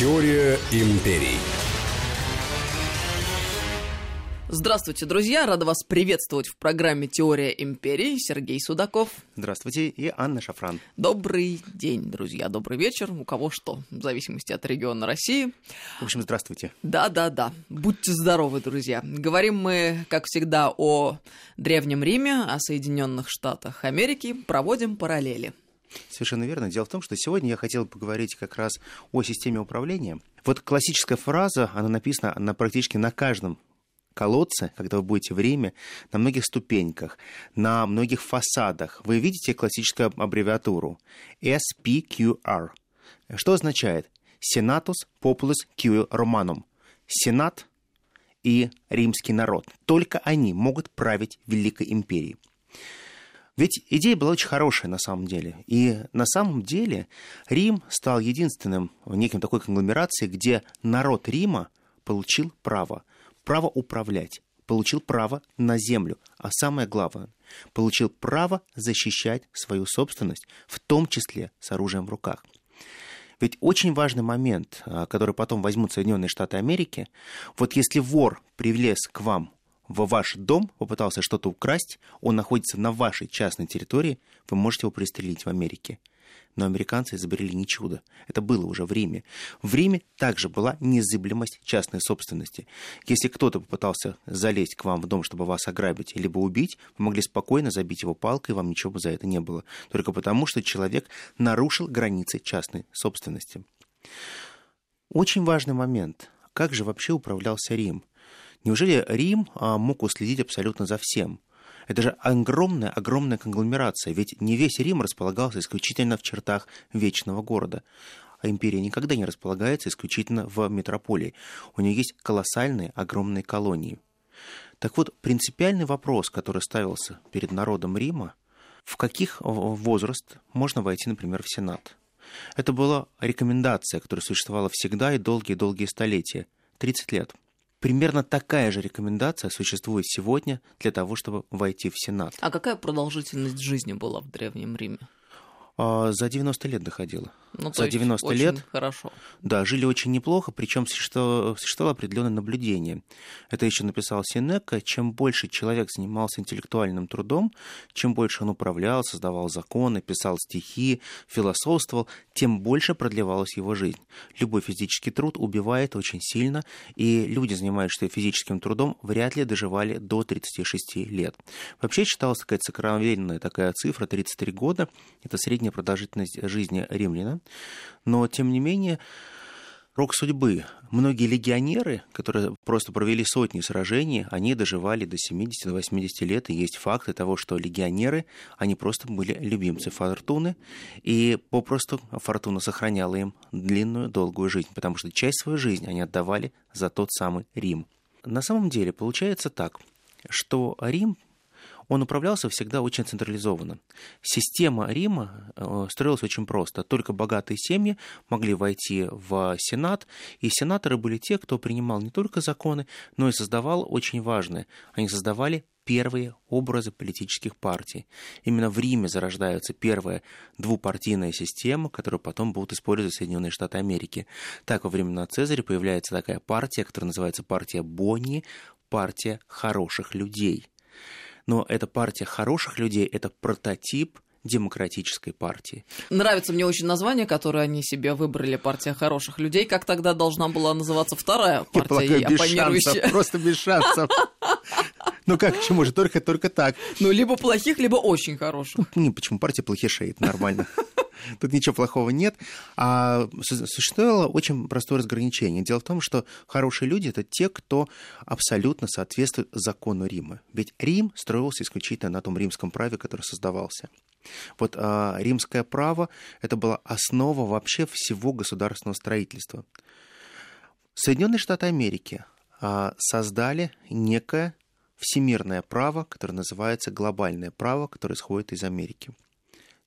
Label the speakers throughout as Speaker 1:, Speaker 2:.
Speaker 1: Теория империй.
Speaker 2: Здравствуйте, друзья! Рада вас приветствовать в программе «Теория империи». Сергей Судаков.
Speaker 3: Здравствуйте, и Анна Шафран.
Speaker 2: Добрый день, друзья, добрый вечер. У кого что, в зависимости от региона России.
Speaker 3: В общем, здравствуйте.
Speaker 2: Да-да-да. Будьте здоровы, друзья. Говорим мы, как всегда, о Древнем Риме, о Соединенных Штатах Америки. Проводим параллели.
Speaker 3: Совершенно верно. Дело в том, что сегодня я хотел поговорить как раз о системе управления. Вот классическая фраза, она написана на, практически на каждом колодце, когда вы будете в Риме, на многих ступеньках, на многих фасадах, вы видите классическую аббревиатуру SPQR. Что означает? Senatus Populus Q Romanum. Сенат и римский народ. Только они могут править Великой империей. Ведь идея была очень хорошая на самом деле. И на самом деле Рим стал единственным в неким такой конгломерации, где народ Рима получил право право управлять, получил право на землю, а самое главное, получил право защищать свою собственность, в том числе с оружием в руках. Ведь очень важный момент, а, который потом возьмут Соединенные Штаты Америки, вот если вор привлез к вам в ваш дом, попытался что-то украсть, он находится на вашей частной территории, вы можете его пристрелить в Америке но американцы изобрели не чудо. Это было уже в Риме. В Риме также была незыблемость частной собственности. Если кто-то попытался залезть к вам в дом, чтобы вас ограбить, либо убить, вы могли спокойно забить его палкой, вам ничего бы за это не было. Только потому, что человек нарушил границы частной собственности. Очень важный момент. Как же вообще управлялся Рим? Неужели Рим а, мог уследить абсолютно за всем? Это же огромная, огромная конгломерация, ведь не весь Рим располагался исключительно в чертах вечного города. А империя никогда не располагается исключительно в метрополии. У нее есть колоссальные, огромные колонии. Так вот, принципиальный вопрос, который ставился перед народом Рима, в каких возраст можно войти, например, в Сенат? Это была рекомендация, которая существовала всегда и долгие-долгие столетия. 30 лет. Примерно такая же рекомендация существует сегодня для того, чтобы войти в Сенат.
Speaker 2: А какая продолжительность жизни была в Древнем Риме?
Speaker 3: А, за 90 лет доходило.
Speaker 2: Ну,
Speaker 3: за 90
Speaker 2: очень
Speaker 3: лет.
Speaker 2: Хорошо.
Speaker 3: Да, жили очень неплохо, причем существовало, существовало определенное наблюдение. Это еще написал Синека. Чем больше человек занимался интеллектуальным трудом, чем больше он управлял, создавал законы, писал стихи, философствовал, тем больше продлевалась его жизнь. Любой физический труд убивает очень сильно, и люди, занимающиеся физическим трудом, вряд ли доживали до 36 лет. Вообще считалась такая сокровенная такая цифра, 33 года. Это средняя продолжительность жизни римляна. Но, тем не менее, рок судьбы. Многие легионеры, которые просто провели сотни сражений, они доживали до 70-80 лет, и есть факты того, что легионеры, они просто были любимцы Фортуны, и попросту Фортуна сохраняла им длинную, долгую жизнь, потому что часть своей жизни они отдавали за тот самый Рим. На самом деле получается так, что Рим он управлялся всегда очень централизованно. Система Рима э, строилась очень просто. Только богатые семьи могли войти в Сенат, и сенаторы были те, кто принимал не только законы, но и создавал очень важные. Они создавали первые образы политических партий. Именно в Риме зарождается первая двупартийная система, которую потом будут использовать Соединенные Штаты Америки. Так, во времена Цезаря появляется такая партия, которая называется партия Бонни, партия хороших людей но эта партия хороших людей, это прототип демократической партии.
Speaker 2: Нравится мне очень название, которое они себе выбрали, партия хороших людей. Как тогда должна была называться вторая партия,
Speaker 3: Я полагаю, без шансов, просто без шансов. Ну как, чему же, только, только так.
Speaker 2: Ну, либо плохих, либо очень хороших.
Speaker 3: Не, почему партия плохишей, это нормально. Тут ничего плохого нет. А существовало очень простое разграничение. Дело в том, что хорошие люди — это те, кто абсолютно соответствует закону Рима. Ведь Рим строился исключительно на том римском праве, который создавался. Вот а, римское право — это была основа вообще всего государственного строительства. Соединенные Штаты Америки а, создали некое всемирное право, которое называется глобальное право, которое исходит из Америки.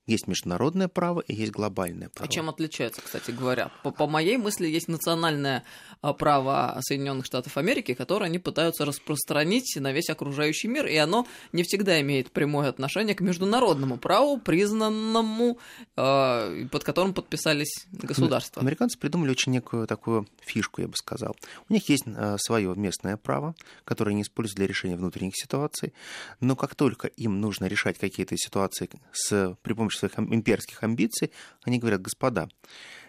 Speaker 3: Есть международное право и есть глобальное право.
Speaker 2: А чем отличается, кстати говоря? По, по моей мысли, есть национальное а, право Соединенных Штатов Америки, которое они пытаются распространить на весь окружающий мир, и оно не всегда имеет прямое отношение к международному праву, признанному, э, под которым подписались государства.
Speaker 3: Американцы придумали очень некую такую фишку, я бы сказал. У них есть э, свое местное право, которое они используют для решения внутренних ситуаций, но как только им нужно решать какие-то ситуации с, при помощи своих имперских амбиций, они говорят, господа,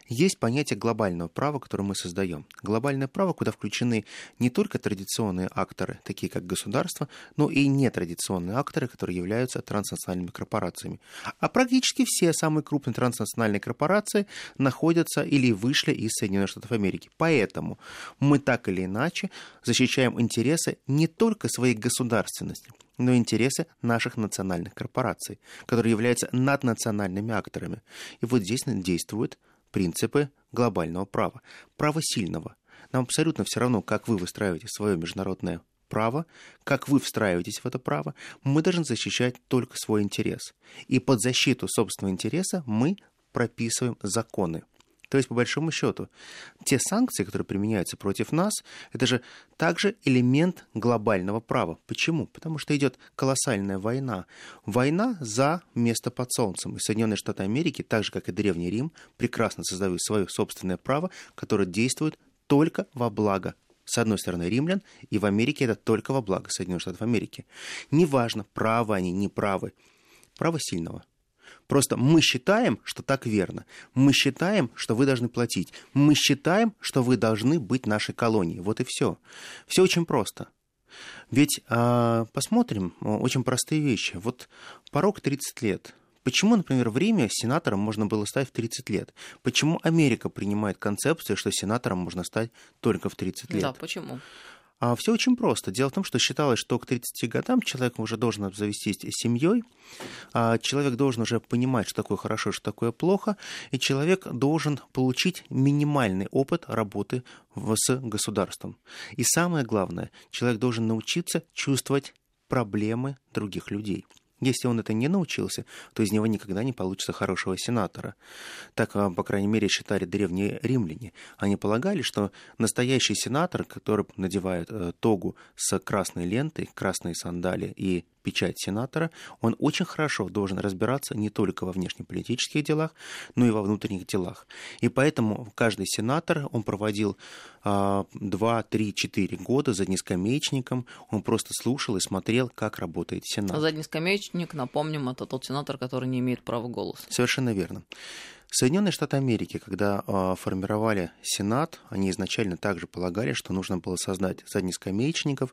Speaker 3: есть понятие глобального права, которое мы создаем. Глобальное право, куда включены не только традиционные акторы, такие как государство, но и нетрадиционные акторы, которые являются транснациональными корпорациями. А практически все самые крупные транснациональные корпорации находятся или вышли из Соединенных Штатов Америки. Поэтому мы так или иначе защищаем интересы не только своей государственности, но интересы наших национальных корпораций, которые являются наднациональными акторами. И вот здесь действуют принципы глобального права, права сильного. Нам абсолютно все равно, как вы выстраиваете свое международное право, как вы встраиваетесь в это право, мы должны защищать только свой интерес. И под защиту собственного интереса мы прописываем законы. То есть, по большому счету, те санкции, которые применяются против нас, это же также элемент глобального права. Почему? Потому что идет колоссальная война. Война за место под солнцем. И Соединенные Штаты Америки, так же как и Древний Рим, прекрасно создают свое собственное право, которое действует только во благо с одной стороны, римлян, и в Америке это только во благо Соединенных Штатов Америки. Неважно, правы они, не правы. Право сильного – Просто мы считаем, что так верно. Мы считаем, что вы должны платить. Мы считаем, что вы должны быть нашей колонией. Вот и все. Все очень просто. Ведь э, посмотрим очень простые вещи. Вот порог 30 лет. Почему, например, в Риме сенатором можно было стать в 30 лет? Почему Америка принимает концепцию, что сенатором можно стать только в 30 лет?
Speaker 2: Да, почему?
Speaker 3: А все очень просто. Дело в том, что считалось, что к 30 годам человек уже должен обзавестись семьей, а человек должен уже понимать, что такое хорошо, что такое плохо, и человек должен получить минимальный опыт работы с государством. И самое главное, человек должен научиться чувствовать проблемы других людей. Если он это не научился, то из него никогда не получится хорошего сенатора. Так, а, по крайней мере, считали древние римляне. Они полагали, что настоящий сенатор, который надевает э, тогу с красной лентой, красные сандали и печать сенатора, он очень хорошо должен разбираться не только во внешнеполитических делах, но и во внутренних делах. И поэтому каждый сенатор, он проводил а, 2, 3, 4 года за днескамеечником, он просто слушал и смотрел, как работает Сенат.
Speaker 2: Заднескамеечник, напомним, это тот сенатор, который не имеет права голоса.
Speaker 3: Совершенно верно. Соединенные Штаты Америки, когда э, формировали Сенат, они изначально также полагали, что нужно было создать заднескамеечников,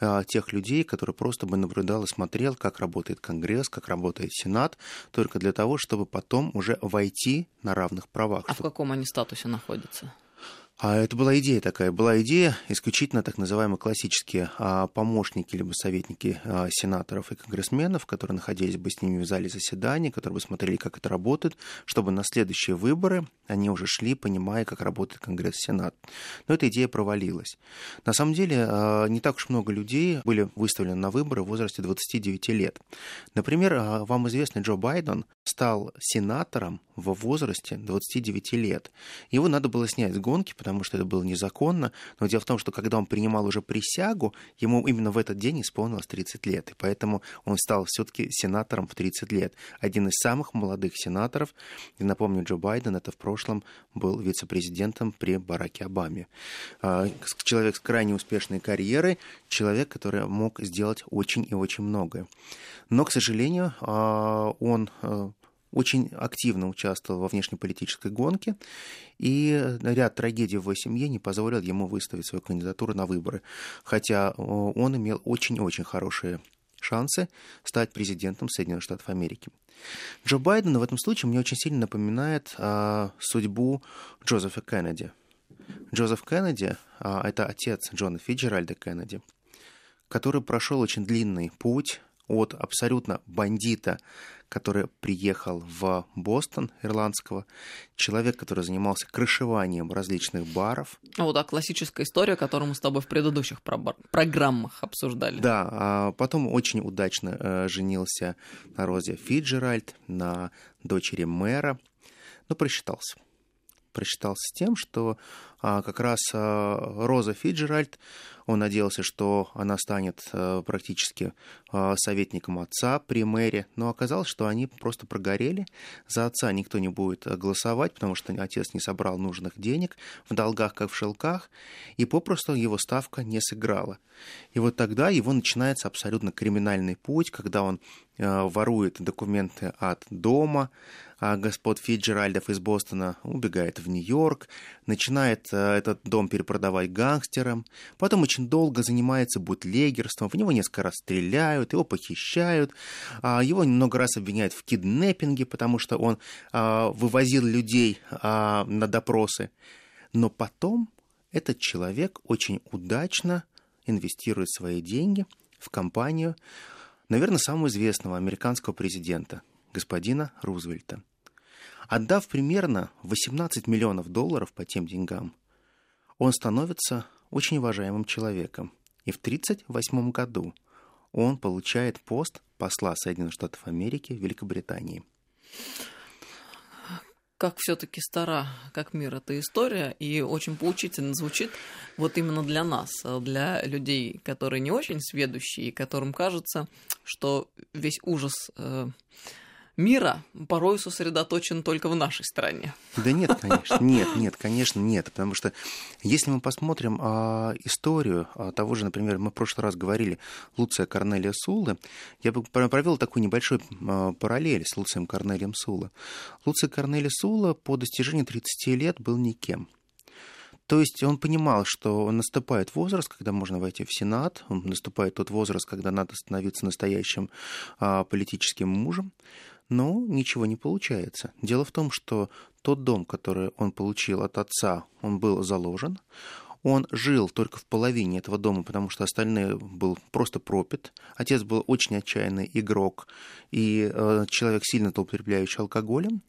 Speaker 3: э, тех людей, которые просто бы наблюдал и смотрел, как работает Конгресс, как работает Сенат, только для того, чтобы потом уже войти на равных правах.
Speaker 2: А в каком они статусе находятся?
Speaker 3: А это была идея такая. Была идея исключительно так называемые классические а, помощники либо советники а, сенаторов и конгрессменов, которые находились бы с ними в зале заседаний, которые бы смотрели, как это работает, чтобы на следующие выборы они уже шли, понимая, как работает Конгресс и Сенат. Но эта идея провалилась. На самом деле, а, не так уж много людей были выставлены на выборы в возрасте 29 лет. Например, вам известный Джо Байден стал сенатором во возрасте 29 лет. Его надо было снять с гонки, потому что это было незаконно. Но дело в том, что когда он принимал уже присягу, ему именно в этот день исполнилось 30 лет. И поэтому он стал все-таки сенатором в 30 лет. Один из самых молодых сенаторов. И напомню, Джо Байден это в прошлом был вице-президентом при Бараке Обаме. А, человек с крайне успешной карьерой, человек, который мог сделать очень и очень многое. Но, к сожалению, а, он а, очень активно участвовал во внешнеполитической гонке, и ряд трагедий в его семье не позволил ему выставить свою кандидатуру на выборы, хотя он имел очень-очень хорошие шансы стать президентом Соединенных Штатов Америки. Джо Байден в этом случае мне очень сильно напоминает а, судьбу Джозефа Кеннеди. Джозеф Кеннеди а, это отец Джона Фиджеральда Кеннеди, который прошел очень длинный путь от абсолютно бандита, который приехал в Бостон, ирландского, человек, который занимался крышеванием различных баров.
Speaker 2: Вот, да, классическая история, которую мы с тобой в предыдущих про- программах обсуждали.
Speaker 3: Да, а потом очень удачно э, женился на Розе Фиджеральд, на дочери мэра, но просчитался просчитался с тем, что а, как раз а, Роза Фиджеральд, он надеялся, что она станет а, практически а, советником отца при мэре, но оказалось, что они просто прогорели. За отца никто не будет голосовать, потому что отец не собрал нужных денег, в долгах, как в шелках, и попросту его ставка не сыграла. И вот тогда его начинается абсолютно криминальный путь, когда он а, ворует документы от дома, а господ Фиджеральдов из Бостона убегает в Нью-Йорк, начинает э, этот дом перепродавать гангстерам, потом очень долго занимается бутлегерством, в него несколько раз стреляют, его похищают, а его много раз обвиняют в киднеппинге, потому что он а, вывозил людей а, на допросы. Но потом этот человек очень удачно инвестирует свои деньги в компанию, наверное, самого известного американского президента, господина Рузвельта. Отдав примерно 18 миллионов долларов по тем деньгам, он становится очень уважаемым человеком. И в 1938 году он получает пост посла Соединенных Штатов Америки в Великобритании.
Speaker 2: Как все-таки стара, как мир, эта история, и очень поучительно звучит вот именно для нас, для людей, которые не очень сведущие, которым кажется, что весь ужас э, мира порой сосредоточен только в нашей стране.
Speaker 3: Да нет, конечно, нет, нет, конечно, нет, потому что если мы посмотрим а, историю а, того же, например, мы в прошлый раз говорили Луция Корнелия Сулы, я бы провел такой небольшой а, параллель с Луцием Корнелием Сула. Луций Корнелий Сула по достижении 30 лет был никем. То есть он понимал, что наступает возраст, когда можно войти в Сенат, наступает тот возраст, когда надо становиться настоящим а, политическим мужем, но ничего не получается. Дело в том, что тот дом, который он получил от отца, он был заложен. Он жил только в половине этого дома, потому что остальные был просто пропит. Отец был очень отчаянный игрок и э, человек, сильно злоупотребляющий алкоголем.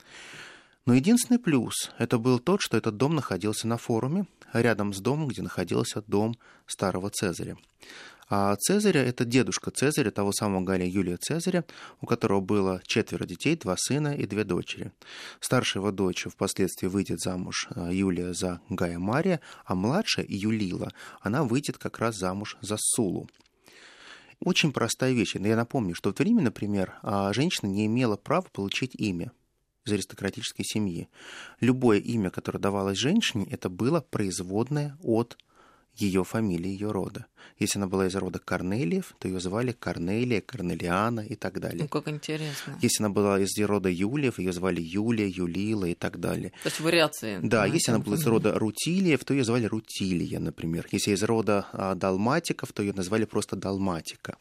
Speaker 3: Но единственный плюс это был тот, что этот дом находился на форуме, рядом с домом, где находился дом старого Цезаря. А Цезаря – это дедушка Цезаря, того самого Галия Юлия Цезаря, у которого было четверо детей, два сына и две дочери. Старшая его дочь впоследствии выйдет замуж а, Юлия за Гая Мария, а младшая Юлила, она выйдет как раз замуж за Сулу. Очень простая вещь. Я напомню, что в то время, например, а, женщина не имела права получить имя из аристократической семьи. Любое имя, которое давалось женщине, это было производное от ее фамилии, ее рода. Если она была из рода Корнелиев, то ее звали Корнелия, Корнелиана и так далее.
Speaker 2: Ну, как интересно.
Speaker 3: Если она была из рода Юлиев, ее звали Юлия, Юлила и так далее.
Speaker 2: То есть вариации.
Speaker 3: Да, если она была из рода Рутилиев, то ее звали Рутилия, например. Если из рода а, Далматиков, то ее назвали просто Далматика.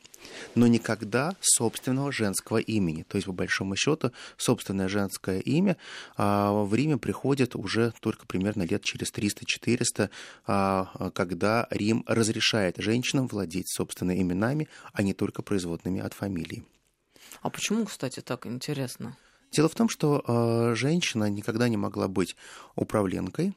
Speaker 3: Но никогда собственного женского имени. То есть, по большому счету, собственное женское имя а, в Риме приходит уже только примерно лет через 300-400, а, когда Рим разрешает женщинам владеть собственными именами, а не только производными от фамилии.
Speaker 2: А почему, кстати, так интересно?
Speaker 3: Дело в том, что э, женщина никогда не могла быть управленкой,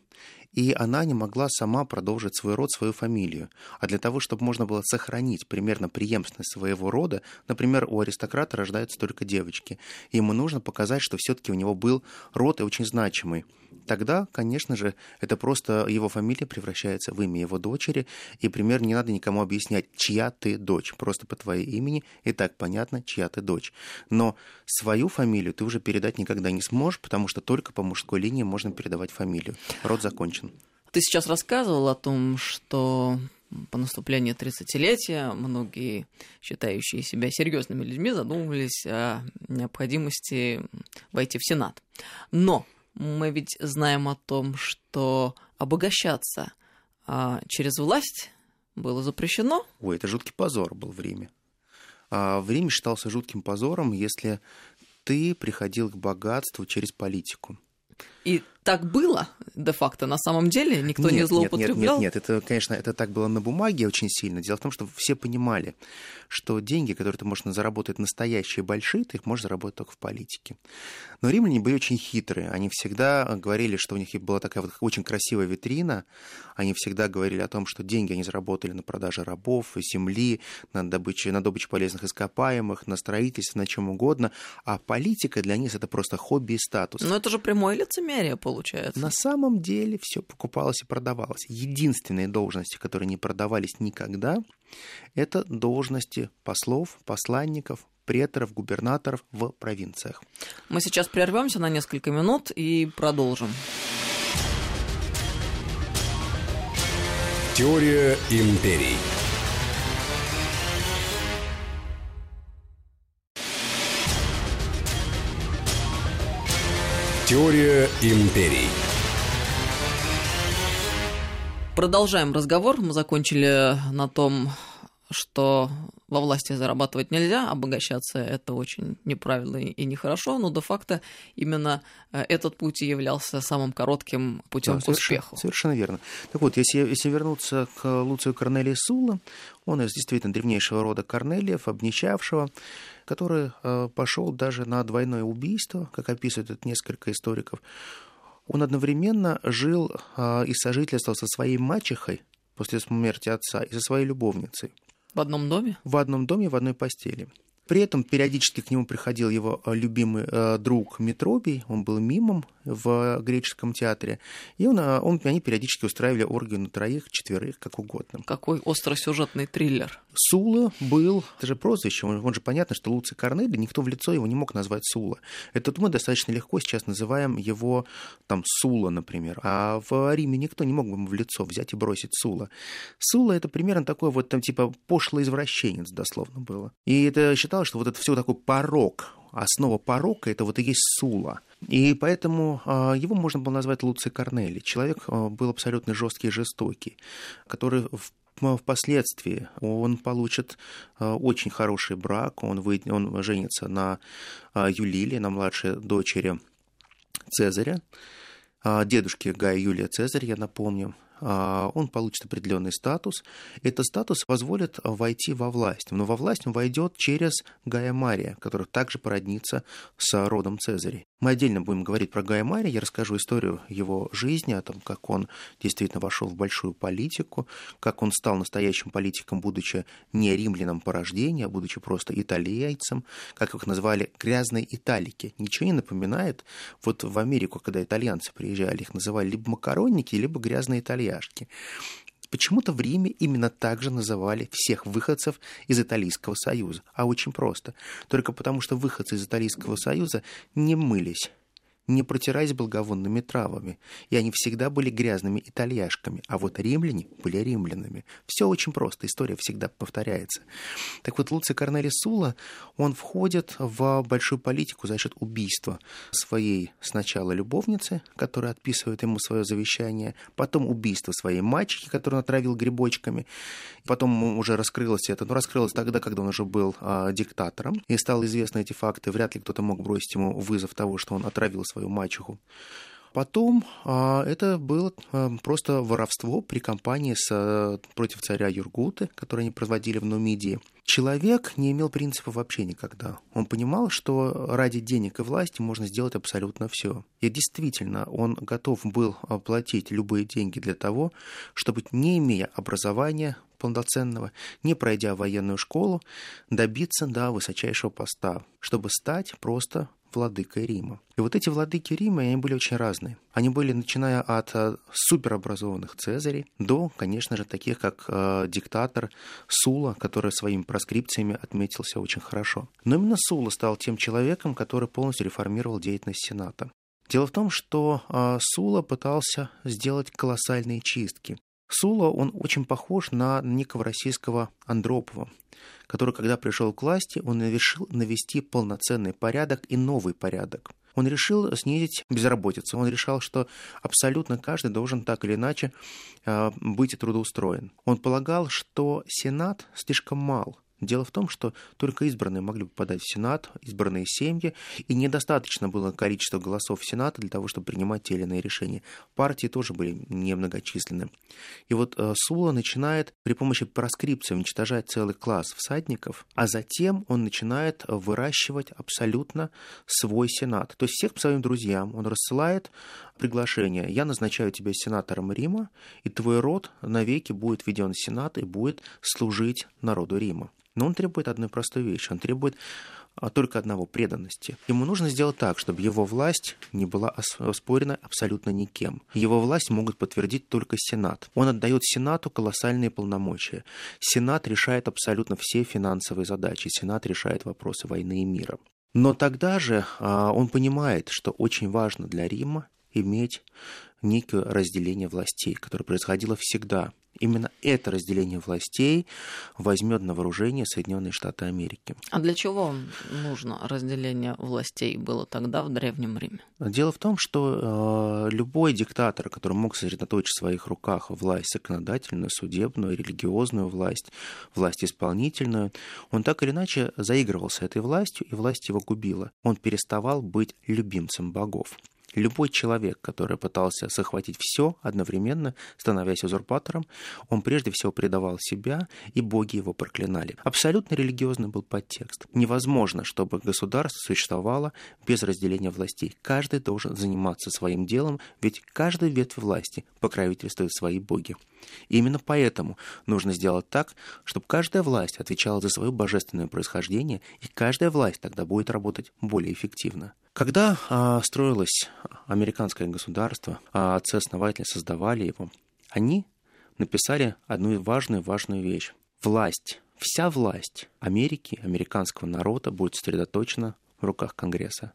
Speaker 3: и она не могла сама продолжить свой род, свою фамилию. А для того, чтобы можно было сохранить примерно преемственность своего рода, например, у аристократа рождаются только девочки, ему нужно показать, что все-таки у него был род и очень значимый. Тогда, конечно же, это просто его фамилия превращается в имя его дочери, и примерно не надо никому объяснять, чья ты дочь, просто по твоей имени и так понятно, чья ты дочь. Но свою фамилию ты уже передать никогда не сможешь, потому что только по мужской линии можно передавать фамилию. Род закончен.
Speaker 2: Ты сейчас рассказывал о том, что по наступлению 30-летия многие, считающие себя серьезными людьми, задумывались о необходимости войти в Сенат. Но мы ведь знаем о том, что обогащаться а, через власть было запрещено.
Speaker 3: Ой, это жуткий позор был в Риме. А в Риме считался жутким позором, если ты приходил к богатству через политику.
Speaker 2: И так было де-факто на самом деле? Никто
Speaker 3: нет,
Speaker 2: не злоупотреблял?
Speaker 3: Нет, нет, нет, это, конечно, это так было на бумаге очень сильно. Дело в том, что все понимали, что деньги, которые ты можешь заработать настоящие, большие, ты их можешь заработать только в политике. Но римляне были очень хитрые. Они всегда говорили, что у них была такая вот очень красивая витрина. Они всегда говорили о том, что деньги они заработали на продаже рабов, земли, на добыче, на добыче полезных ископаемых, на строительстве, на чем угодно. А политика для них это просто хобби и статус.
Speaker 2: Но это же прямое лицемерие получается.
Speaker 3: На самом деле все покупалось и продавалось. Единственные должности, которые не продавались никогда, это должности послов, посланников, преторов, губернаторов в провинциях.
Speaker 2: Мы сейчас прервемся на несколько минут и продолжим.
Speaker 1: Теория империй. Теория империй.
Speaker 2: Продолжаем разговор. Мы закончили на том, что во власти зарабатывать нельзя, обогащаться это очень неправильно и нехорошо, но де-факто именно э, этот путь и являлся самым коротким путем да, к
Speaker 3: совершенно,
Speaker 2: успеху.
Speaker 3: Совершенно верно. Так вот, если, если вернуться к Луцию Корнелии Сула, он из действительно древнейшего рода Корнелиев, обнищавшего, который э, пошел даже на двойное убийство, как описывают это несколько историков. Он одновременно жил э, и сожительствовал со своей мачехой после смерти отца и со своей любовницей.
Speaker 2: В одном доме?
Speaker 3: В одном доме, в одной постели. При этом периодически к нему приходил его э, любимый э, друг Метробий, он был мимом в греческом театре, и он, э, он, они периодически устраивали оргию на троих, четверых, как угодно.
Speaker 2: Какой остросюжетный триллер.
Speaker 3: Сула был, это же прозвище, он, он же понятно, что Луций Корнелий, никто в лицо его не мог назвать Сула. Это мы достаточно легко сейчас называем его там Сула, например, а в Риме никто не мог бы ему в лицо взять и бросить Сула. Сула это примерно такой вот там типа пошлый извращенец дословно было. И это считалось считалось, что вот это все такой порог, основа порока это вот и есть Сула. И поэтому э, его можно было назвать Луций Корнели. Человек э, был абсолютно жесткий и жестокий, который в впоследствии он получит э, очень хороший брак, он, вы, он женится на Юлиле, на младшей дочери Цезаря, дедушке Гая Юлия Цезаря, я напомню, а, он получит определенный статус. Этот статус позволит войти во власть. Но во власть он войдет через Гая Мария, который также породнится с родом Цезарей. Мы отдельно будем говорить про Гая Мария, я расскажу историю его жизни, о том, как он действительно вошел в большую политику, как он стал настоящим политиком, будучи не римляном по рождению, а будучи просто италийцем, как их назвали грязные италики. Ничего не напоминает, вот в Америку, когда итальянцы приезжали, их называли либо макаронники, либо грязные итальянцы итальяшки. Почему-то в Риме именно так же называли всех выходцев из Италийского Союза. А очень просто. Только потому, что выходцы из Италийского Союза не мылись не протираясь благовонными травами, и они всегда были грязными итальяшками, а вот римляне были римлянами. Все очень просто, история всегда повторяется. Так вот, Луций Корнелий Сула, он входит в большую политику за счет убийства своей сначала любовницы, которая отписывает ему свое завещание, потом убийство своей мачехи, которую он отравил грибочками, потом уже раскрылось это, но раскрылось тогда, когда он уже был а, диктатором, и стало известно эти факты, вряд ли кто-то мог бросить ему вызов того, что он отравил свою мачеху. Потом а, это было а, просто воровство при кампании с, а, против царя Юргуты, которую они проводили в Нумидии. Человек не имел принципа вообще никогда. Он понимал, что ради денег и власти можно сделать абсолютно все. И действительно, он готов был платить любые деньги для того, чтобы, не имея образования, полноценного, не пройдя военную школу, добиться до высочайшего поста, чтобы стать просто владыкой Рима. И вот эти владыки Рима, они были очень разные. Они были, начиная от э, суперобразованных Цезарей до, конечно же, таких, как э, диктатор Сула, который своими проскрипциями отметился очень хорошо. Но именно Сула стал тем человеком, который полностью реформировал деятельность Сената. Дело в том, что э, Сула пытался сделать колоссальные чистки. Сула, он очень похож на некого российского Андропова, который, когда пришел к власти, он решил навести полноценный порядок и новый порядок. Он решил снизить безработицу. Он решал, что абсолютно каждый должен так или иначе э, быть трудоустроен. Он полагал, что Сенат слишком мал Дело в том, что только избранные могли попадать в Сенат, избранные семьи, и недостаточно было количества голосов в Сенате для того, чтобы принимать те или иные решения. Партии тоже были немногочисленны. И вот э, Сула начинает при помощи проскрипции уничтожать целый класс всадников, а затем он начинает выращивать абсолютно свой Сенат. То есть всех своим друзьям он рассылает приглашение. Я назначаю тебя сенатором Рима, и твой род навеки будет введен в Сенат и будет служить народу Рима. Но он требует одной простой вещи. Он требует а, только одного – преданности. Ему нужно сделать так, чтобы его власть не была оспорена абсолютно никем. Его власть могут подтвердить только Сенат. Он отдает Сенату колоссальные полномочия. Сенат решает абсолютно все финансовые задачи. Сенат решает вопросы войны и мира. Но тогда же а, он понимает, что очень важно для Рима иметь некое разделение властей, которое происходило всегда. Именно это разделение властей возьмет на вооружение Соединенные Штаты Америки.
Speaker 2: А для чего нужно разделение властей было тогда в Древнем Риме?
Speaker 3: Дело в том, что э, любой диктатор, который мог сосредоточить в своих руках власть законодательную, судебную, религиозную власть, власть исполнительную, он так или иначе заигрывался этой властью, и власть его губила. Он переставал быть любимцем богов. Любой человек, который пытался захватить все одновременно, становясь узурпатором, он прежде всего предавал себя, и боги его проклинали. Абсолютно религиозный был подтекст. Невозможно, чтобы государство существовало без разделения властей. Каждый должен заниматься своим делом, ведь каждая ветвь власти покровительствует свои боги. И именно поэтому нужно сделать так, чтобы каждая власть отвечала за свое божественное происхождение, и каждая власть тогда будет работать более эффективно. Когда а, строилось американское государство, а отцы-основатели создавали его, они написали одну важную-важную вещь. Власть, вся власть Америки, американского народа будет сосредоточена в руках Конгресса.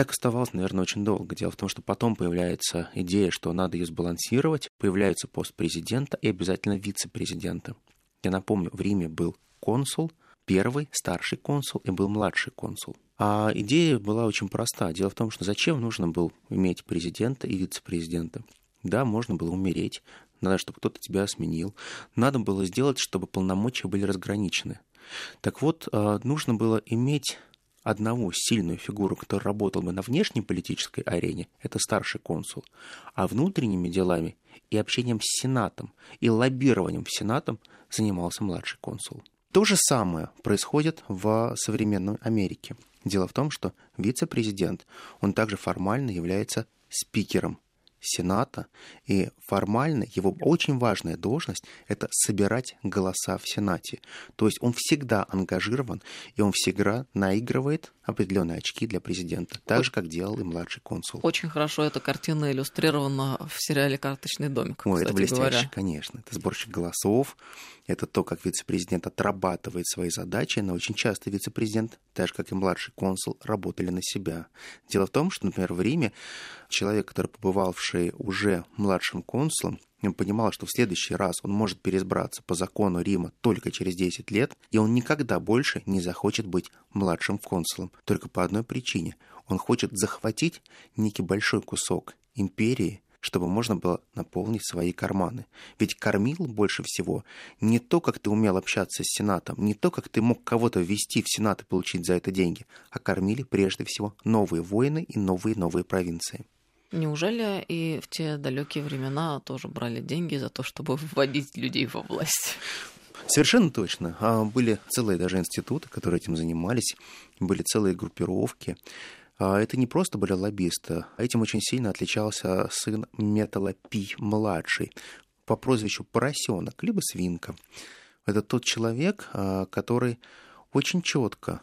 Speaker 3: Так оставалось, наверное, очень долго. Дело в том, что потом появляется идея, что надо ее сбалансировать, появляется пост президента и обязательно вице-президента. Я напомню, в Риме был консул, первый старший консул и был младший консул. А идея была очень проста. Дело в том, что зачем нужно было иметь президента и вице-президента? Да, можно было умереть, надо, чтобы кто-то тебя сменил. Надо было сделать, чтобы полномочия были разграничены. Так вот, а, нужно было иметь одного сильную фигуру, которая работала бы на внешней политической арене, это старший консул, а внутренними делами и общением с Сенатом, и лоббированием в Сенатом занимался младший консул. То же самое происходит в современной Америке. Дело в том, что вице-президент, он также формально является спикером Сената, и формально его очень важная должность – это собирать голоса в Сенате. То есть он всегда ангажирован, и он всегда наигрывает определенные очки для президента, так же, как делал и младший консул.
Speaker 2: Очень хорошо эта картина иллюстрирована в сериале «Карточный домик»,
Speaker 3: Ой, это блестяще,
Speaker 2: говоря.
Speaker 3: конечно. Это сборщик голосов, это то, как вице-президент отрабатывает свои задачи, но очень часто вице-президент, так же как и младший консул, работали на себя. Дело в том, что, например, в Риме человек, который побывавший уже младшим консулом, он понимал, что в следующий раз он может переизбраться по закону Рима только через 10 лет, и он никогда больше не захочет быть младшим консулом. Только по одной причине. Он хочет захватить некий большой кусок империи, чтобы можно было наполнить свои карманы. Ведь кормил больше всего не то, как ты умел общаться с Сенатом, не то, как ты мог кого-то ввести в Сенат и получить за это деньги, а кормили прежде всего новые воины и новые-новые провинции.
Speaker 2: Неужели и в те далекие времена тоже брали деньги за то, чтобы вводить людей во власть?
Speaker 3: Совершенно точно. А были целые даже институты, которые этим занимались, были целые группировки. А это не просто были лоббисты, а этим очень сильно отличался сын Металла Пи-младший по прозвищу Поросенок, либо Свинка. Это тот человек, а, который очень четко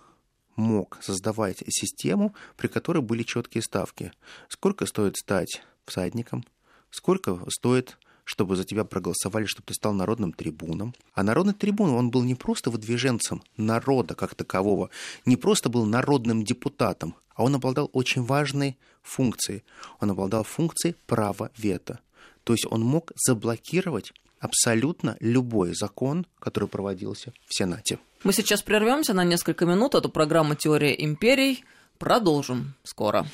Speaker 3: мог создавать систему, при которой были четкие ставки. Сколько стоит стать всадником, сколько стоит чтобы за тебя проголосовали, чтобы ты стал народным трибуном. А народный трибун, он был не просто выдвиженцем народа как такового, не просто был народным депутатом, а он обладал очень важной функцией. Он обладал функцией права вето. То есть он мог заблокировать абсолютно любой закон, который проводился в Сенате.
Speaker 2: Мы сейчас прервемся на несколько минут. Эту программу «Теория империй» продолжим скоро.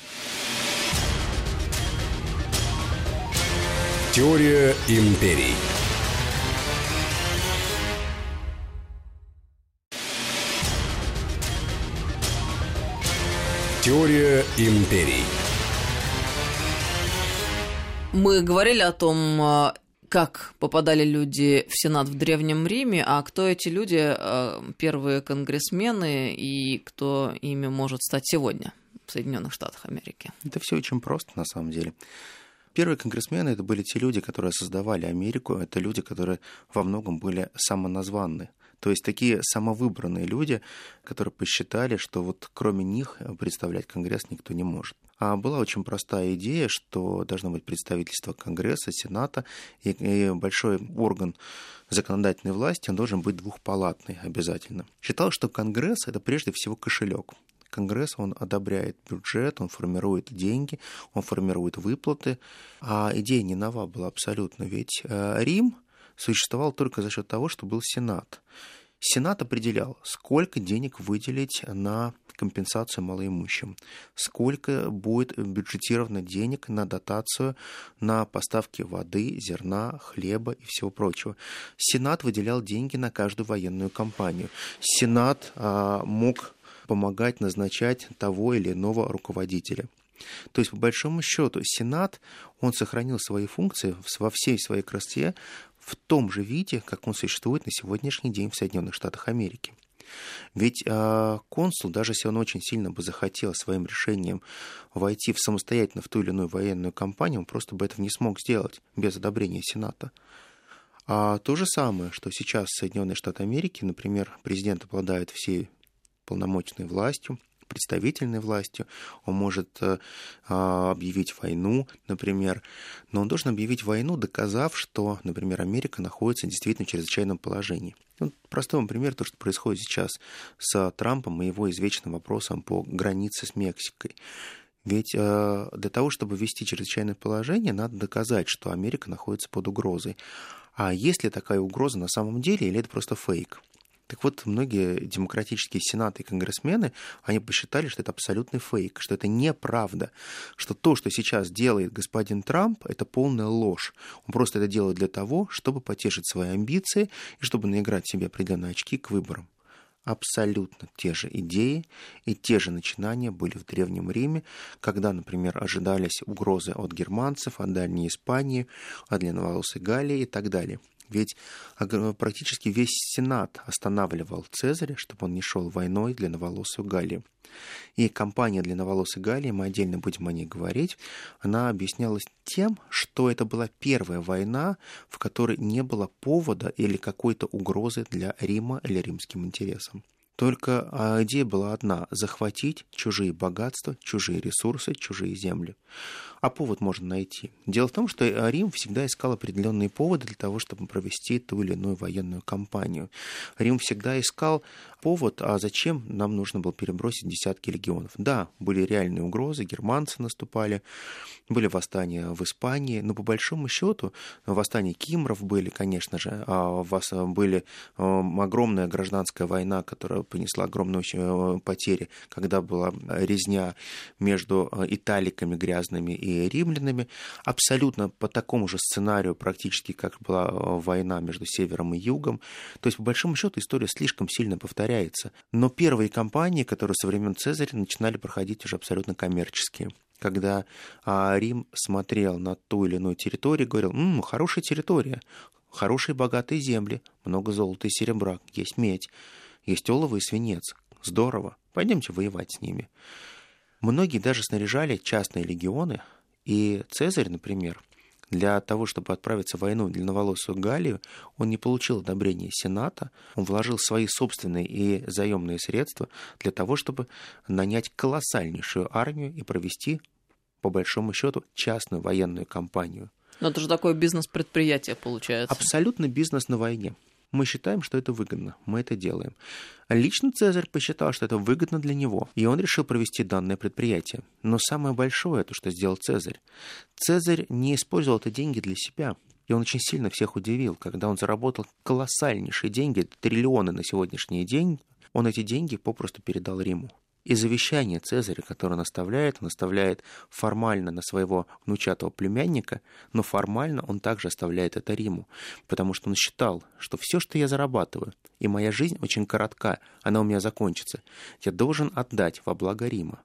Speaker 1: Теория империй. Теория империй.
Speaker 2: Мы говорили о том, а, как попадали люди в Сенат в Древнем Риме, а кто эти люди, а, первые конгрессмены, и кто ими может стать сегодня в Соединенных Штатах Америки?
Speaker 3: Это все очень просто, на самом деле. Первые конгрессмены это были те люди, которые создавали Америку, это люди, которые во многом были самоназванны. То есть такие самовыбранные люди, которые посчитали, что вот кроме них представлять Конгресс никто не может. А была очень простая идея, что должно быть представительство Конгресса, Сената и, и большой орган законодательной власти, он должен быть двухпалатный обязательно. Считал, что Конгресс это прежде всего кошелек. Конгресс, он одобряет бюджет, он формирует деньги, он формирует выплаты. А идея не нова была абсолютно, ведь э, Рим существовал только за счет того, что был Сенат. Сенат определял, сколько денег выделить на компенсацию малоимущим, сколько будет бюджетировано денег на дотацию на поставки воды, зерна, хлеба и всего прочего. Сенат выделял деньги на каждую военную кампанию. Сенат а, мог помогать назначать того или иного руководителя. То есть, по большому счету, Сенат, он сохранил свои функции во всей своей красоте в том же виде, как он существует на сегодняшний день в Соединенных Штатах Америки. Ведь э, консул, даже если он очень сильно бы захотел своим решением войти в самостоятельно в ту или иную военную кампанию, он просто бы этого не смог сделать без одобрения Сената. А то же самое, что сейчас Соединенные Штаты Америки, например, президент обладает всей полномочной властью, представительной властью, он может э, а, объявить войну, например, но он должен объявить войну, доказав, что, например, Америка находится действительно в чрезвычайном положении. Ну, простой вам пример, то, что происходит сейчас с Трампом и его извечным вопросом по границе с Мексикой. Ведь э, для того, чтобы ввести чрезвычайное положение, надо доказать, что Америка находится под угрозой. А есть ли такая угроза на самом деле, или это просто фейк? Так вот, многие демократические сенаты и конгрессмены, они посчитали, что это абсолютный фейк, что это неправда, что то, что сейчас делает господин Трамп, это полная ложь. Он просто это делает для того, чтобы потешить свои амбиции и чтобы наиграть себе определенные очки к выборам. Абсолютно те же идеи и те же начинания были в Древнем Риме, когда, например, ожидались угрозы от германцев, от Дальней Испании, от длинноволосой Галлии и так далее – ведь практически весь Сенат останавливал Цезаря, чтобы он не шел войной для новолосую Галлию. И кампания для новолосой Галлии, мы отдельно будем о ней говорить, она объяснялась тем, что это была первая война, в которой не было повода или какой-то угрозы для Рима или римским интересам. Только а, идея была одна – захватить чужие богатства, чужие ресурсы, чужие земли. А повод можно найти. Дело в том, что Рим всегда искал определенные поводы для того, чтобы провести ту или иную военную кампанию. Рим всегда искал повод, а зачем нам нужно было перебросить десятки легионов. Да, были реальные угрозы, германцы наступали, были восстания в Испании, но по большому счету восстания кимров были, конечно же, а у вас были огромная гражданская война, которая понесла огромные э, потери, когда была резня между э, италиками грязными и римлянами, абсолютно по такому же сценарию практически, как была э, война между севером и югом. То есть, по большому счету, история слишком сильно повторяется. Но первые кампании, которые со времен Цезаря начинали проходить уже абсолютно коммерческие когда а, Рим смотрел на ту или иную территорию, говорил, «М, хорошая территория, хорошие богатые земли, много золота и серебра, есть медь. Есть олово и свинец. Здорово. Пойдемте воевать с ними. Многие даже снаряжали частные легионы, и Цезарь, например, для того, чтобы отправиться в войну в длинноволосую Галлию, он не получил одобрения Сената, он вложил свои собственные и заемные средства для того, чтобы нанять колоссальнейшую армию и провести, по большому счету, частную военную кампанию.
Speaker 2: Но это же такое бизнес-предприятие получается.
Speaker 3: Абсолютно бизнес на войне. Мы считаем, что это выгодно. Мы это делаем. Лично Цезарь посчитал, что это выгодно для него, и он решил провести данное предприятие. Но самое большое, то, что сделал Цезарь. Цезарь не использовал это деньги для себя. И он очень сильно всех удивил, когда он заработал колоссальнейшие деньги, триллионы на сегодняшний день, он эти деньги попросту передал Риму. И завещание Цезаря, которое он оставляет, он оставляет формально на своего внучатого племянника, но формально он также оставляет это Риму, потому что он считал, что все, что я зарабатываю, и моя жизнь очень коротка, она у меня закончится, я должен отдать во благо Рима.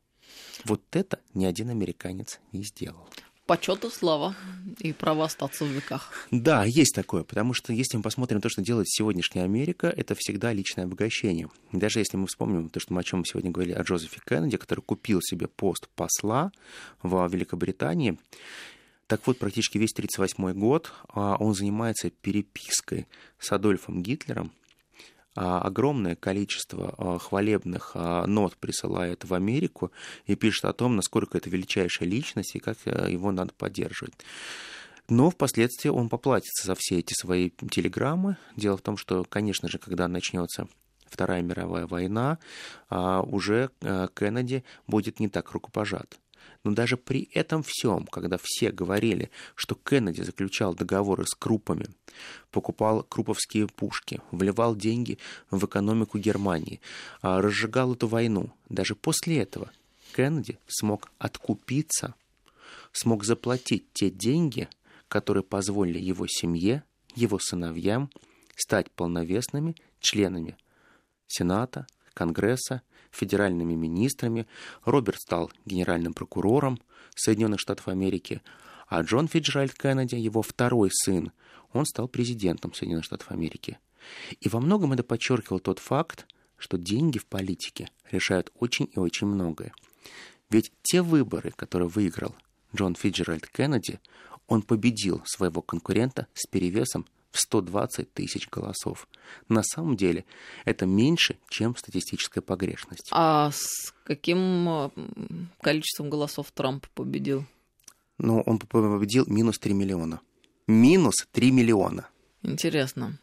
Speaker 3: Вот это ни один американец не сделал.
Speaker 2: Почет и слава, и право остаться в веках.
Speaker 3: Да, есть такое, потому что если мы посмотрим то, что делает сегодняшняя Америка, это всегда личное обогащение. Даже если мы вспомним то, что мы о чем мы сегодня говорили о Джозефе Кеннеди, который купил себе пост посла в Великобритании, так вот, практически весь 1938 год а, он занимается перепиской с Адольфом Гитлером, огромное количество а, хвалебных нот присылает в Америку и пишет о том, насколько это величайшая личность и как его надо поддерживать. Но впоследствии он поплатится за все эти свои телеграммы. Дело в том, что, конечно же, когда начнется Вторая мировая война, уже Кеннеди будет не так рукопожат. Но даже при этом всем, когда все говорили, что Кеннеди заключал договоры с крупами, покупал круповские пушки, вливал деньги в экономику Германии, а, разжигал эту войну, даже после этого Кеннеди смог откупиться, смог заплатить те деньги, которые позволили его семье, его сыновьям стать полновесными членами Сената, Конгресса федеральными министрами, Роберт стал генеральным прокурором Соединенных Штатов Америки, а Джон Фиджеральд Кеннеди, его второй сын, он стал президентом Соединенных Штатов Америки. И во многом это подчеркивал тот факт, что деньги в политике решают очень и очень многое. Ведь те выборы, которые выиграл Джон Фиджеральд Кеннеди, он победил своего конкурента с перевесом в 120 тысяч голосов. На самом деле это меньше, чем статистическая погрешность.
Speaker 2: А с каким количеством голосов Трамп победил?
Speaker 3: Ну, он победил минус 3 миллиона. Минус 3 миллиона.
Speaker 2: Интересно.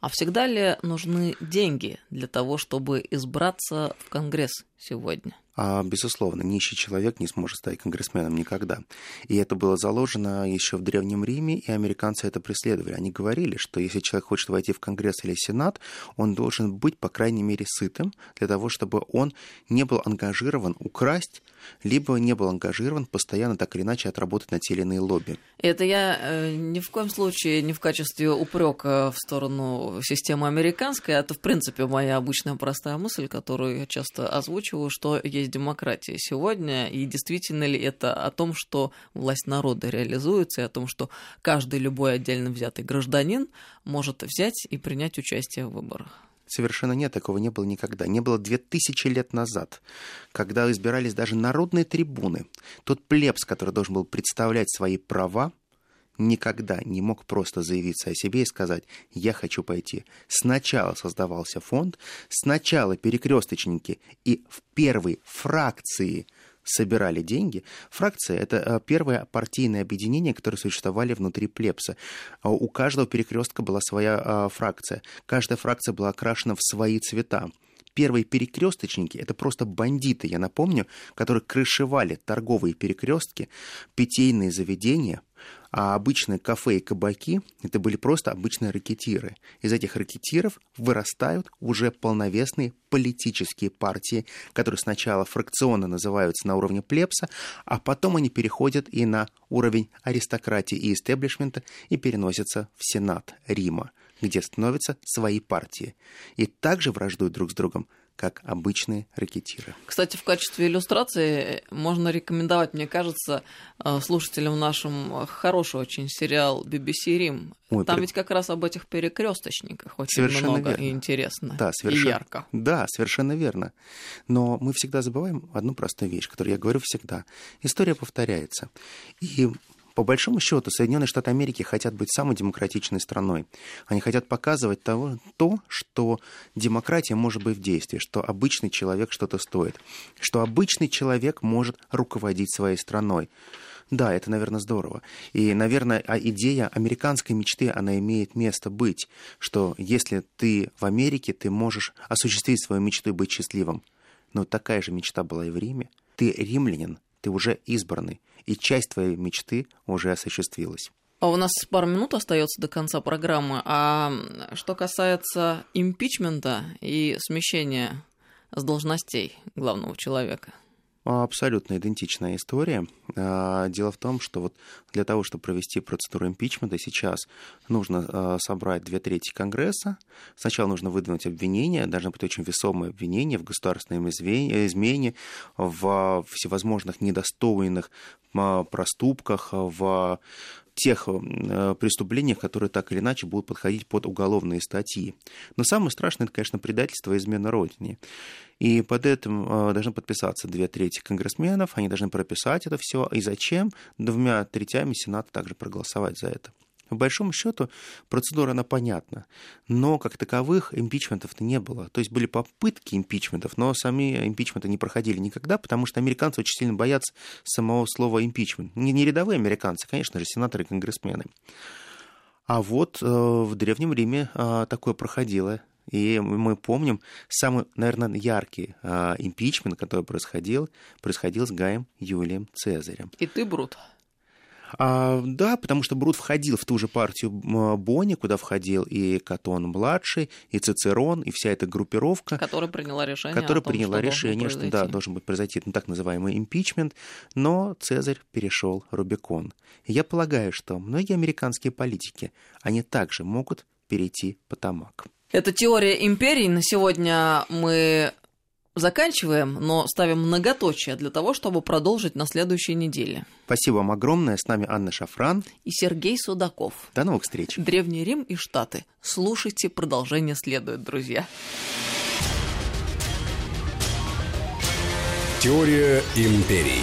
Speaker 2: А всегда ли нужны деньги для того, чтобы избраться в Конгресс сегодня?
Speaker 3: А, безусловно, нищий человек не сможет стать конгрессменом никогда. И это было заложено еще в Древнем Риме, и американцы это преследовали. Они говорили, что если человек хочет войти в Конгресс или Сенат, он должен быть, по крайней мере, сытым, для того, чтобы он не был ангажирован украсть, либо не был ангажирован постоянно так или иначе отработать на те или иные лобби.
Speaker 2: Это я э, ни в коем случае не в качестве упрека в сторону системы американской, а это, в принципе, моя обычная простая мысль, которую я часто озвучиваю, что есть демократия сегодня, и действительно ли это о том, что власть народа реализуется, и о том, что каждый любой отдельно взятый гражданин может взять и принять участие в выборах?
Speaker 3: Совершенно нет, такого не было никогда. Не было две тысячи лет назад, когда избирались даже народные трибуны. Тот плебс, который должен был представлять свои права, никогда не мог просто заявиться о себе и сказать «я хочу пойти». Сначала создавался фонд, сначала перекресточники и в первой фракции собирали деньги. Фракция – это э, первое партийное объединение, которое существовали внутри плебса. А у каждого перекрестка была своя а, фракция. Каждая фракция была окрашена в свои цвета первые перекресточники это просто бандиты, я напомню, которые крышевали торговые перекрестки, питейные заведения, а обычные кафе и кабаки – это были просто обычные ракетиры. Из этих ракетиров вырастают уже полновесные политические партии, которые сначала фракционно называются на уровне плебса, а потом они переходят и на уровень аристократии и истеблишмента и переносятся в Сенат Рима, где становятся свои партии. И также враждуют друг с другом как обычные ракетиры.
Speaker 2: Кстати, в качестве иллюстрации можно рекомендовать, мне кажется, э, слушателям нашим хороший очень сериал BBC Рим. Ой, Там при... ведь как раз об этих перекресточниках очень совершенно много верно. и интересно, да, совершенно... и ярко.
Speaker 3: Да, совершенно верно. Но мы всегда забываем одну простую вещь, которую я говорю всегда. История повторяется. И по большому счету, Соединенные Штаты Америки хотят быть самой демократичной страной. Они хотят показывать того, то, что демократия может быть в действии, что обычный человек что-то стоит, что обычный человек может руководить своей страной. Да, это, наверное, здорово. И, наверное, а идея американской мечты, она имеет место быть, что если ты в Америке, ты можешь осуществить свою мечту и быть счастливым. Но такая же мечта была и в Риме. Ты римлянин, ты уже избранный и часть твоей мечты уже осуществилась.
Speaker 2: А у нас пару минут остается до конца программы. А что касается импичмента и смещения с должностей главного человека,
Speaker 3: Абсолютно идентичная история. А, дело в том, что вот для того, чтобы провести процедуру импичмента, сейчас нужно а, собрать две трети Конгресса. Сначала нужно выдвинуть обвинение, должно быть очень весомое обвинение в государственном измене, в всевозможных недостойных проступках, в тех э, преступлениях, которые так или иначе будут подходить под уголовные статьи. Но самое страшное, это, конечно, предательство и измена Родине. И под этим э, должны подписаться две трети конгрессменов, они должны прописать это все. И зачем? Двумя третями Сената также проголосовать за это. По большому счету, процедура, она понятна, но как таковых импичментов-то не было. То есть были попытки импичментов, но сами импичменты не проходили никогда, потому что американцы очень сильно боятся самого слова импичмент. Не, не рядовые американцы, конечно же, сенаторы и конгрессмены. А вот э, в Древнем Риме э, такое проходило. И мы помним самый, наверное, яркий э, импичмент, который происходил, происходил с Гаем Юлием Цезарем.
Speaker 2: И ты, Брут.
Speaker 3: А, да, потому что Брут входил в ту же партию Бонни, куда входил и Катон-младший, и Цицерон, и вся эта группировка.
Speaker 2: Которая приняла решение
Speaker 3: Которая
Speaker 2: том,
Speaker 3: приняла
Speaker 2: что
Speaker 3: решение, что да, должен быть произойти ну, так называемый импичмент, но Цезарь перешел Рубикон. И я полагаю, что многие американские политики, они также могут перейти по Тамак.
Speaker 2: Это теория империй. На сегодня мы заканчиваем, но ставим многоточие для того, чтобы продолжить на следующей неделе.
Speaker 3: Спасибо вам огромное. С нами Анна Шафран
Speaker 2: и Сергей Судаков.
Speaker 3: До новых встреч.
Speaker 2: Древний Рим и Штаты. Слушайте, продолжение следует, друзья.
Speaker 1: Теория империй.